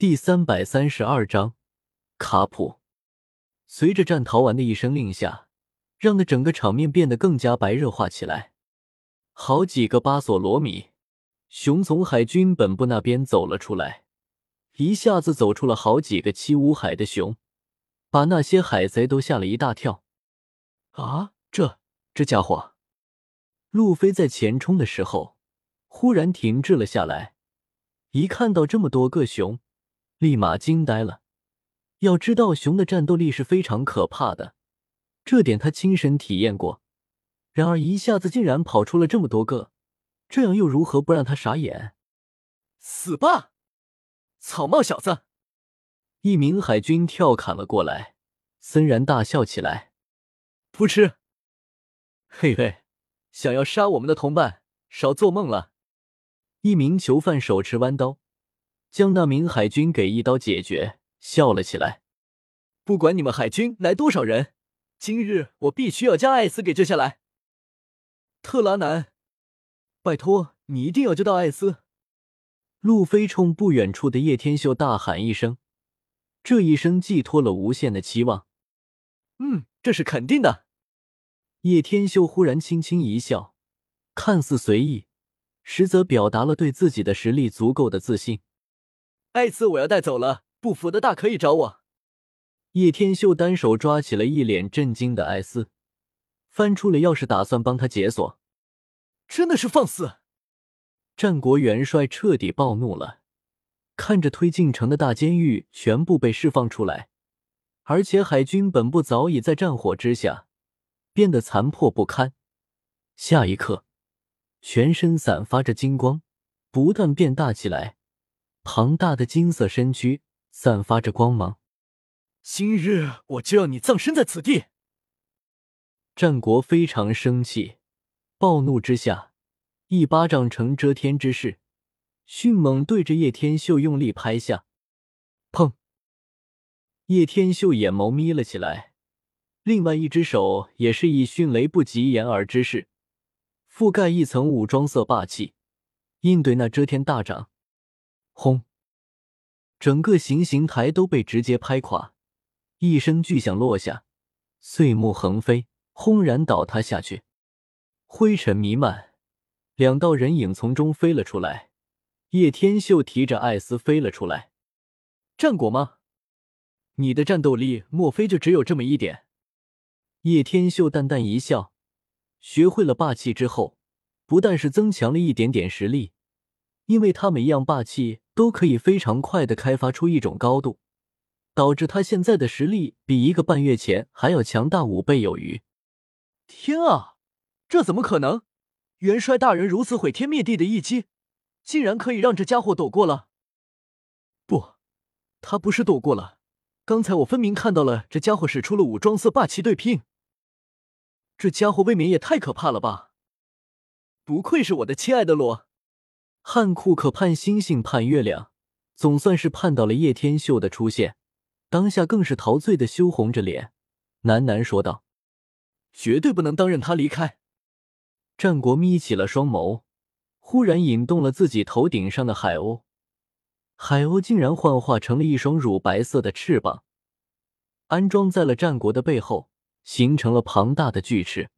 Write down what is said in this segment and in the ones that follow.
第三百三十二章卡普。随着战逃完的一声令下，让的整个场面变得更加白热化起来。好几个巴索罗米熊从海军本部那边走了出来，一下子走出了好几个七武海的熊，把那些海贼都吓了一大跳。啊，这这家伙！路飞在前冲的时候，忽然停滞了下来，一看到这么多个熊。立马惊呆了。要知道，熊的战斗力是非常可怕的，这点他亲身体验过。然而，一下子竟然跑出了这么多个，这样又如何不让他傻眼？死吧，草帽小子！一名海军跳砍了过来，森然大笑起来：“噗嗤，嘿嘿，想要杀我们的同伴，少做梦了！”一名囚犯手持弯刀。将那名海军给一刀解决，笑了起来。不管你们海军来多少人，今日我必须要将艾斯给救下来。特拉南，拜托你一定要救到艾斯！路飞冲不远处的叶天秀大喊一声，这一声寄托了无限的期望。嗯，这是肯定的。叶天秀忽然轻轻一笑，看似随意，实则表达了对自己的实力足够的自信。艾斯，我要带走了，不服的大可以找我。叶天秀单手抓起了一脸震惊的艾斯，翻出了钥匙，打算帮他解锁。真的是放肆！战国元帅彻底暴怒了，看着推进城的大监狱全部被释放出来，而且海军本部早已在战火之下变得残破不堪。下一刻，全身散发着金光，不断变大起来。庞大的金色身躯散发着光芒，今日我就要你葬身在此地！战国非常生气，暴怒之下，一巴掌成遮天之势，迅猛对着叶天秀用力拍下。砰！叶天秀眼眸眯了起来，另外一只手也是以迅雷不及掩耳之势，覆盖一层武装色霸气，应对那遮天大掌。轰！整个行刑台都被直接拍垮，一声巨响落下，碎木横飞，轰然倒塌下去，灰尘弥漫，两道人影从中飞了出来。叶天秀提着艾斯飞了出来。战果吗？你的战斗力莫非就只有这么一点？叶天秀淡淡一笑，学会了霸气之后，不但是增强了一点点实力，因为他每一样霸气。都可以非常快的开发出一种高度，导致他现在的实力比一个半月前还要强大五倍有余。天啊，这怎么可能？元帅大人如此毁天灭地的一击，竟然可以让这家伙躲过了？不，他不是躲过了，刚才我分明看到了这家伙使出了武装色霸气对拼。这家伙未免也太可怕了吧！不愧是我的亲爱的罗。汉库克盼星星盼月亮，总算是盼到了叶天秀的出现。当下更是陶醉的羞红着脸，喃喃说道：“绝对不能当任他离开。”战国眯起了双眸，忽然引动了自己头顶上的海鸥，海鸥竟然幻化成了一双乳白色的翅膀，安装在了战国的背后，形成了庞大的巨翅。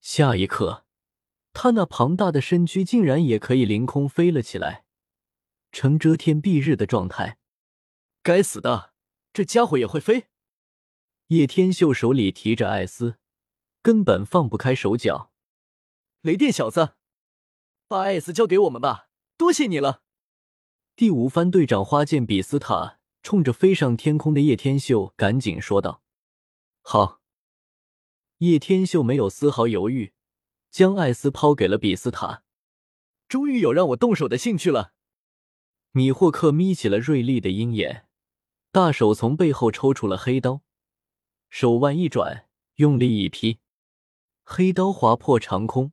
下一刻。他那庞大的身躯竟然也可以凌空飞了起来，成遮天蔽日的状态。该死的，这家伙也会飞！叶天秀手里提着艾斯，根本放不开手脚。雷电小子，把艾斯交给我们吧，多谢你了！第五番队长花剑比斯塔冲着飞上天空的叶天秀赶紧说道：“好。”叶天秀没有丝毫犹豫。将艾斯抛给了比斯塔，终于有让我动手的兴趣了。米霍克眯起了锐利的鹰眼，大手从背后抽出了黑刀，手腕一转，用力一劈，黑刀划破长空，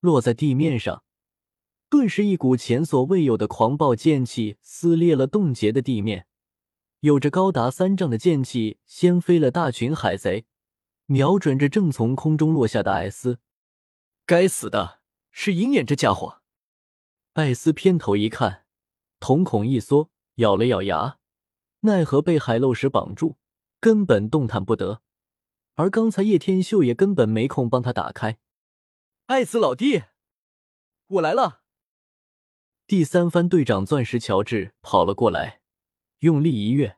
落在地面上，顿时一股前所未有的狂暴剑气撕裂了冻结的地面，有着高达三丈的剑气掀飞了大群海贼，瞄准着正从空中落下的艾斯。该死的是鹰眼这家伙！艾斯偏头一看，瞳孔一缩，咬了咬牙，奈何被海漏石绑住，根本动弹不得。而刚才叶天秀也根本没空帮他打开。艾斯老弟，我来了。第三番队长钻石乔治跑了过来，用力一跃，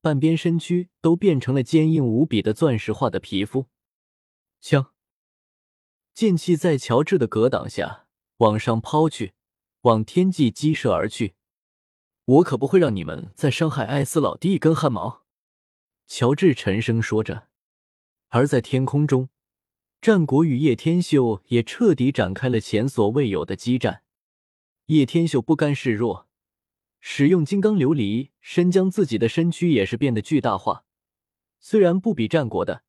半边身躯都变成了坚硬无比的钻石化的皮肤。枪，剑气在乔治的格挡下往上抛去，往天际激射而去。我可不会让你们再伤害艾斯老弟一根汗毛。”乔治沉声说着。而在天空中，战国与叶天秀也彻底展开了前所未有的激战。叶天秀不甘示弱，使用金刚琉璃，身将自己的身躯也是变得巨大化。虽然不比战国的，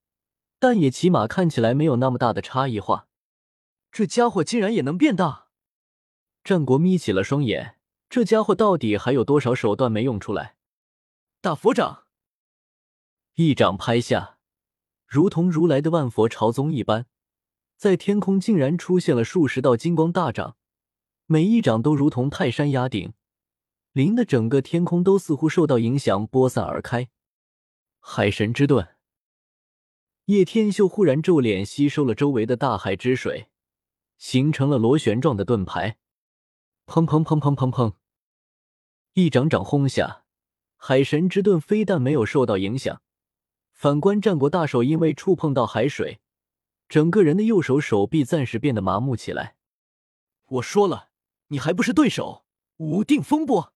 但也起码看起来没有那么大的差异化。这家伙竟然也能变大！战国眯起了双眼。这家伙到底还有多少手段没用出来？大佛掌，一掌拍下，如同如来的万佛朝宗一般，在天空竟然出现了数十道金光大掌，每一掌都如同泰山压顶，临的整个天空都似乎受到影响播散而开。海神之盾，叶天秀忽然皱脸，吸收了周围的大海之水，形成了螺旋状的盾牌。砰砰砰砰砰砰！一掌掌轰下，海神之盾非但没有受到影响，反观战国大手，因为触碰到海水，整个人的右手手臂暂时变得麻木起来。我说了，你还不是对手！无定风波，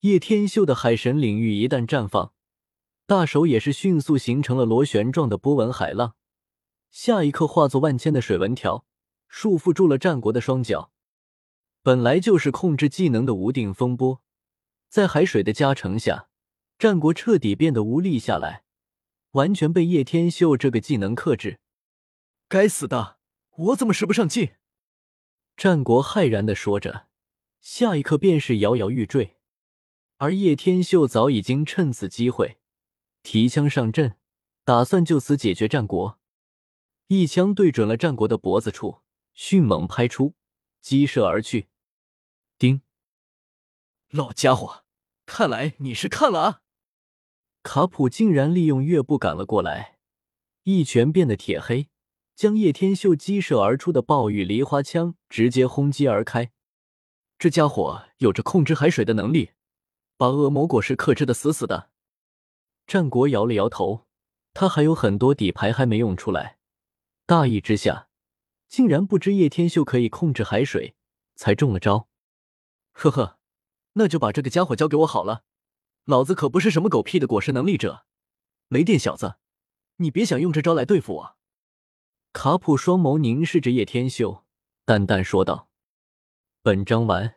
叶天秀的海神领域一旦绽放，大手也是迅速形成了螺旋状的波纹海浪，下一刻化作万千的水纹条，束缚住了战国的双脚。本来就是控制技能的无定风波，在海水的加成下，战国彻底变得无力下来，完全被叶天秀这个技能克制。该死的，我怎么使不上劲？战国骇然的说着，下一刻便是摇摇欲坠。而叶天秀早已经趁此机会提枪上阵，打算就此解决战国。一枪对准了战国的脖子处，迅猛拍出，激射而去。丁，老家伙，看来你是看了啊！卡普竟然利用月步赶了过来，一拳变得铁黑，将叶天秀激射而出的暴雨梨花枪直接轰击而开。这家伙有着控制海水的能力，把恶魔果实克制的死死的。战国摇了摇头，他还有很多底牌还没用出来，大意之下，竟然不知叶天秀可以控制海水，才中了招。呵呵，那就把这个家伙交给我好了。老子可不是什么狗屁的果实能力者。雷电小子，你别想用这招来对付我。卡普双眸凝视着叶天秀，淡淡说道：“本章完。”